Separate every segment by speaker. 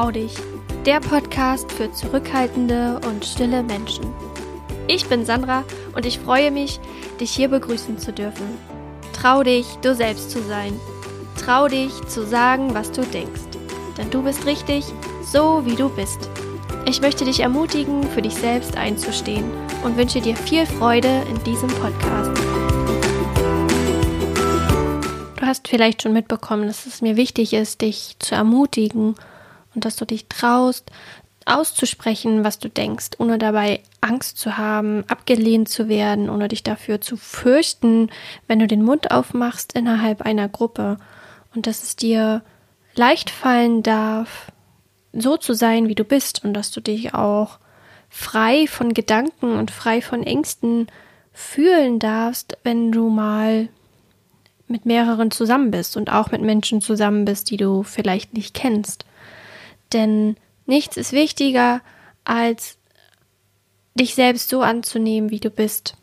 Speaker 1: Trau dich, der Podcast für zurückhaltende und stille Menschen. Ich bin Sandra und ich freue mich, dich hier begrüßen zu dürfen. Trau dich, du selbst zu sein. Trau dich zu sagen, was du denkst. Denn du bist richtig, so wie du bist. Ich möchte dich ermutigen, für dich selbst einzustehen und wünsche dir viel Freude in diesem Podcast. Du hast vielleicht schon mitbekommen, dass es mir wichtig ist, dich zu ermutigen und dass du dich traust, auszusprechen, was du denkst, ohne dabei Angst zu haben, abgelehnt zu werden, ohne dich dafür zu fürchten, wenn du den Mund aufmachst innerhalb einer Gruppe und dass es dir leicht fallen darf, so zu sein, wie du bist und dass du dich auch frei von Gedanken und frei von Ängsten fühlen darfst, wenn du mal mit mehreren zusammen bist und auch mit Menschen zusammen bist, die du vielleicht nicht kennst. Denn nichts ist wichtiger, als dich selbst so anzunehmen, wie du bist.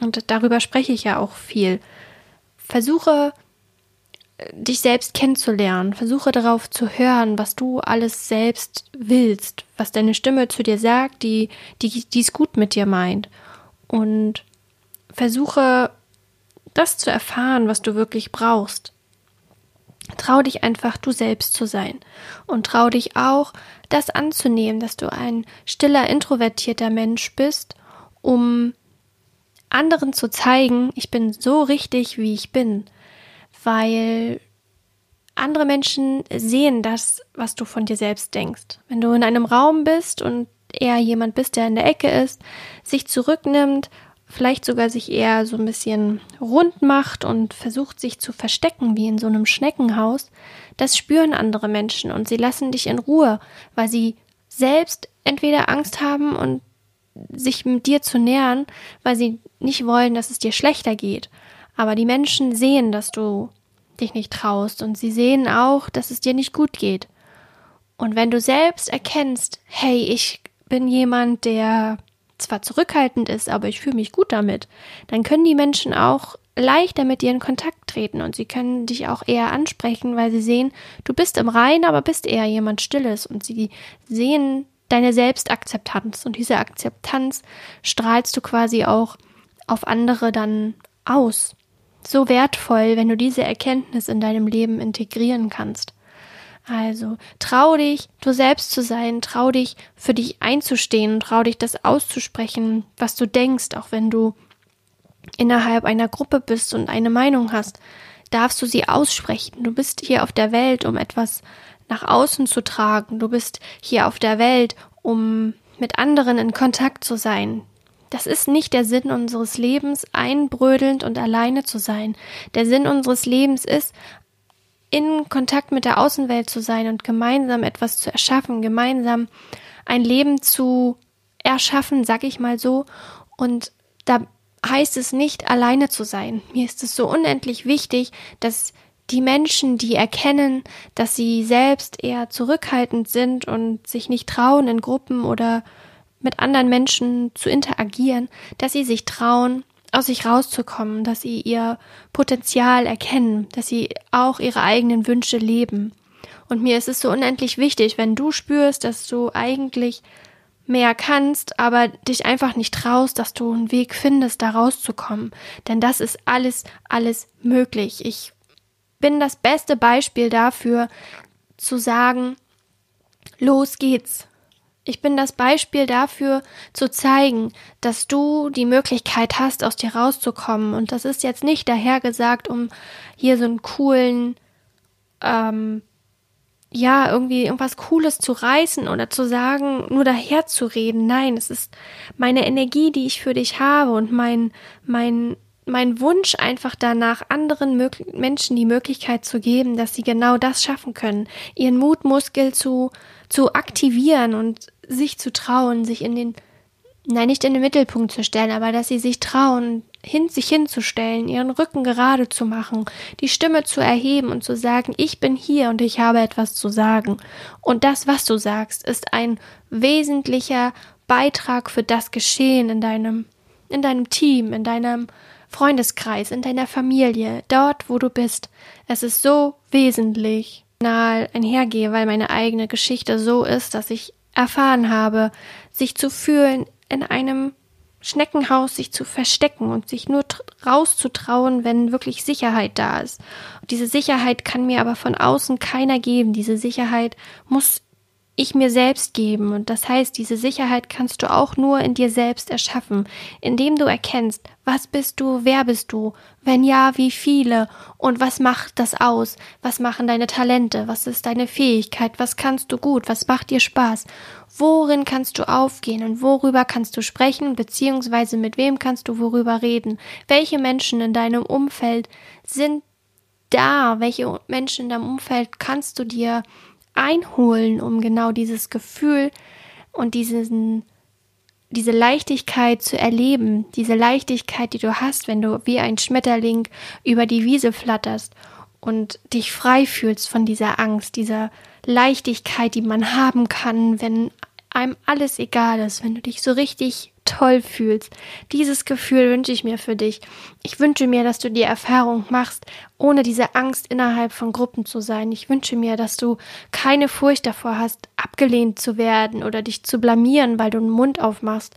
Speaker 1: Und darüber spreche ich ja auch viel. Versuche dich selbst kennenzulernen. Versuche darauf zu hören, was du alles selbst willst, was deine Stimme zu dir sagt, die, die, die es gut mit dir meint. Und versuche das zu erfahren, was du wirklich brauchst. Trau dich einfach, du selbst zu sein. Und trau dich auch, das anzunehmen, dass du ein stiller, introvertierter Mensch bist, um anderen zu zeigen, ich bin so richtig, wie ich bin weil andere Menschen sehen das, was du von dir selbst denkst. Wenn du in einem Raum bist und eher jemand bist, der in der Ecke ist, sich zurücknimmt, vielleicht sogar sich eher so ein bisschen rund macht und versucht sich zu verstecken wie in so einem Schneckenhaus, das spüren andere Menschen und sie lassen dich in Ruhe, weil sie selbst entweder Angst haben und sich mit dir zu nähern, weil sie nicht wollen, dass es dir schlechter geht. Aber die Menschen sehen, dass du dich nicht traust und sie sehen auch, dass es dir nicht gut geht. Und wenn du selbst erkennst, hey, ich bin jemand, der zwar zurückhaltend ist, aber ich fühle mich gut damit, dann können die Menschen auch leichter mit dir in Kontakt treten und sie können dich auch eher ansprechen, weil sie sehen, du bist im Rein, aber bist eher jemand Stilles und sie sehen deine Selbstakzeptanz und diese Akzeptanz strahlst du quasi auch auf andere dann aus so wertvoll, wenn du diese Erkenntnis in deinem Leben integrieren kannst. Also trau dich, du selbst zu sein, trau dich, für dich einzustehen, trau dich, das auszusprechen, was du denkst, auch wenn du innerhalb einer Gruppe bist und eine Meinung hast, darfst du sie aussprechen. Du bist hier auf der Welt, um etwas nach außen zu tragen. Du bist hier auf der Welt, um mit anderen in Kontakt zu sein. Das ist nicht der Sinn unseres Lebens, einbrödelnd und alleine zu sein. Der Sinn unseres Lebens ist, in Kontakt mit der Außenwelt zu sein und gemeinsam etwas zu erschaffen, gemeinsam ein Leben zu erschaffen, sag ich mal so. Und da heißt es nicht, alleine zu sein. Mir ist es so unendlich wichtig, dass die Menschen, die erkennen, dass sie selbst eher zurückhaltend sind und sich nicht trauen, in Gruppen oder mit anderen Menschen zu interagieren, dass sie sich trauen, aus sich rauszukommen, dass sie ihr Potenzial erkennen, dass sie auch ihre eigenen Wünsche leben. Und mir ist es so unendlich wichtig, wenn du spürst, dass du eigentlich mehr kannst, aber dich einfach nicht traust, dass du einen Weg findest, da rauszukommen. Denn das ist alles, alles möglich. Ich bin das beste Beispiel dafür, zu sagen, los geht's. Ich bin das Beispiel dafür, zu zeigen, dass du die Möglichkeit hast, aus dir rauszukommen. Und das ist jetzt nicht dahergesagt, um hier so einen coolen, ähm, ja, irgendwie irgendwas Cooles zu reißen oder zu sagen, nur daher zu reden. Nein, es ist meine Energie, die ich für dich habe und mein, mein, mein Wunsch einfach danach, anderen Mö Menschen die Möglichkeit zu geben, dass sie genau das schaffen können, ihren Mutmuskel zu, zu aktivieren und sich zu trauen, sich in den, nein, nicht in den Mittelpunkt zu stellen, aber dass sie sich trauen, hin, sich hinzustellen, ihren Rücken gerade zu machen, die Stimme zu erheben und zu sagen, ich bin hier und ich habe etwas zu sagen. Und das, was du sagst, ist ein wesentlicher Beitrag für das Geschehen in deinem, in deinem Team, in deinem Freundeskreis, in deiner Familie, dort, wo du bist. Es ist so wesentlich einhergehe, weil meine eigene Geschichte so ist, dass ich erfahren habe, sich zu fühlen in einem Schneckenhaus sich zu verstecken und sich nur rauszutrauen, wenn wirklich Sicherheit da ist. Und diese Sicherheit kann mir aber von außen keiner geben. Diese Sicherheit muss ich mir selbst geben. Und das heißt, diese Sicherheit kannst du auch nur in dir selbst erschaffen, indem du erkennst, was bist du, wer bist du, wenn ja, wie viele? Und was macht das aus, was machen deine Talente, was ist deine Fähigkeit, was kannst du gut, was macht dir Spaß, worin kannst du aufgehen? Und worüber kannst du sprechen, beziehungsweise mit wem kannst du worüber reden, welche Menschen in deinem Umfeld sind da, welche Menschen in deinem Umfeld kannst du dir einholen, um genau dieses Gefühl und diesen, diese Leichtigkeit zu erleben, diese Leichtigkeit, die du hast, wenn du wie ein Schmetterling über die Wiese flatterst und dich frei fühlst von dieser Angst, dieser Leichtigkeit, die man haben kann, wenn einem alles egal ist, wenn du dich so richtig toll fühlst. Dieses Gefühl wünsche ich mir für dich. Ich wünsche mir, dass du die Erfahrung machst, ohne diese Angst innerhalb von Gruppen zu sein. Ich wünsche mir, dass du keine Furcht davor hast, abgelehnt zu werden oder dich zu blamieren, weil du den Mund aufmachst.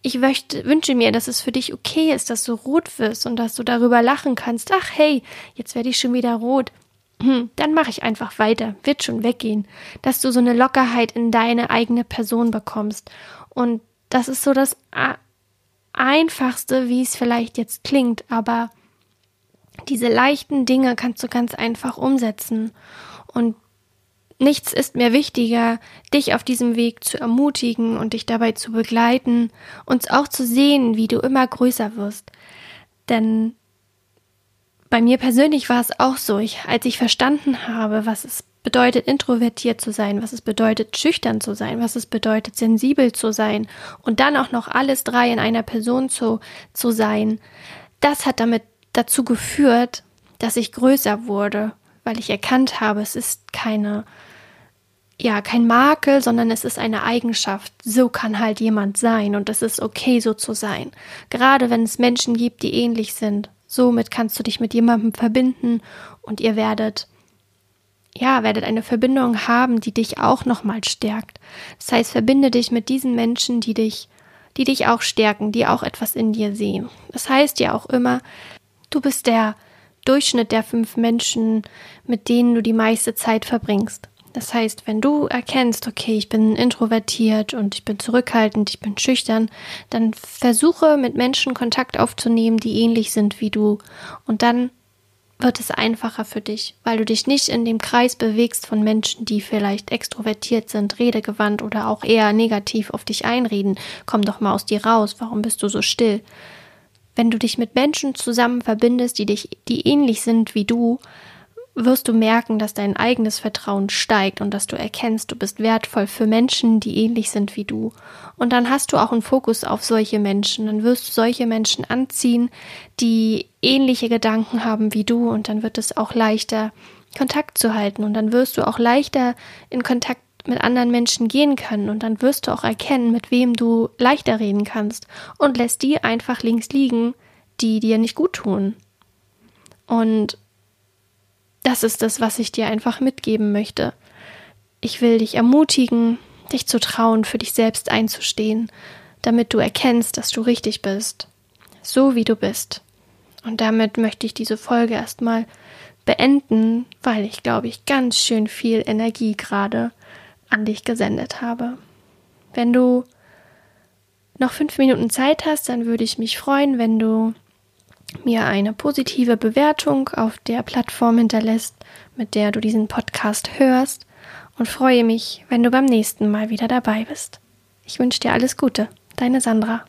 Speaker 1: Ich möchte, wünsche mir, dass es für dich okay ist, dass du rot wirst und dass du darüber lachen kannst. Ach hey, jetzt werde ich schon wieder rot hm, dann mache ich einfach weiter, wird schon weggehen, dass du so eine Lockerheit in deine eigene Person bekommst und das ist so das Einfachste, wie es vielleicht jetzt klingt, aber diese leichten Dinge kannst du ganz einfach umsetzen. Und nichts ist mir wichtiger, dich auf diesem Weg zu ermutigen und dich dabei zu begleiten und auch zu sehen, wie du immer größer wirst. Denn bei mir persönlich war es auch so, ich, als ich verstanden habe, was es bedeutet, introvertiert zu sein, was es bedeutet, schüchtern zu sein, was es bedeutet, sensibel zu sein und dann auch noch alles drei in einer Person zu, zu sein. Das hat damit dazu geführt, dass ich größer wurde, weil ich erkannt habe, es ist keine, ja, kein Makel, sondern es ist eine Eigenschaft. So kann halt jemand sein und es ist okay, so zu sein. Gerade wenn es Menschen gibt, die ähnlich sind. Somit kannst du dich mit jemandem verbinden und ihr werdet ja, werdet eine Verbindung haben, die dich auch nochmal stärkt. Das heißt, verbinde dich mit diesen Menschen, die dich, die dich auch stärken, die auch etwas in dir sehen. Das heißt ja auch immer, du bist der Durchschnitt der fünf Menschen, mit denen du die meiste Zeit verbringst. Das heißt, wenn du erkennst, okay, ich bin introvertiert und ich bin zurückhaltend, ich bin schüchtern, dann versuche mit Menschen Kontakt aufzunehmen, die ähnlich sind wie du. Und dann wird es einfacher für dich, weil du dich nicht in dem Kreis bewegst von Menschen, die vielleicht extrovertiert sind, redegewandt oder auch eher negativ auf dich einreden. Komm doch mal aus dir raus, warum bist du so still? Wenn du dich mit Menschen zusammen verbindest, die dich, die ähnlich sind wie du, wirst du merken, dass dein eigenes Vertrauen steigt und dass du erkennst, du bist wertvoll für Menschen, die ähnlich sind wie du. Und dann hast du auch einen Fokus auf solche Menschen. Dann wirst du solche Menschen anziehen, die ähnliche Gedanken haben wie du und dann wird es auch leichter, Kontakt zu halten und dann wirst du auch leichter in Kontakt mit anderen Menschen gehen können und dann wirst du auch erkennen, mit wem du leichter reden kannst und lässt die einfach links liegen, die dir nicht gut tun. Und das ist das, was ich dir einfach mitgeben möchte. Ich will dich ermutigen, dich zu trauen, für dich selbst einzustehen, damit du erkennst, dass du richtig bist, so wie du bist. Und damit möchte ich diese Folge erstmal beenden, weil ich glaube ich ganz schön viel Energie gerade an dich gesendet habe. Wenn du noch fünf Minuten Zeit hast, dann würde ich mich freuen, wenn du mir eine positive Bewertung auf der Plattform hinterlässt, mit der du diesen Podcast hörst und freue mich, wenn du beim nächsten Mal wieder dabei bist. Ich wünsche dir alles Gute, deine Sandra.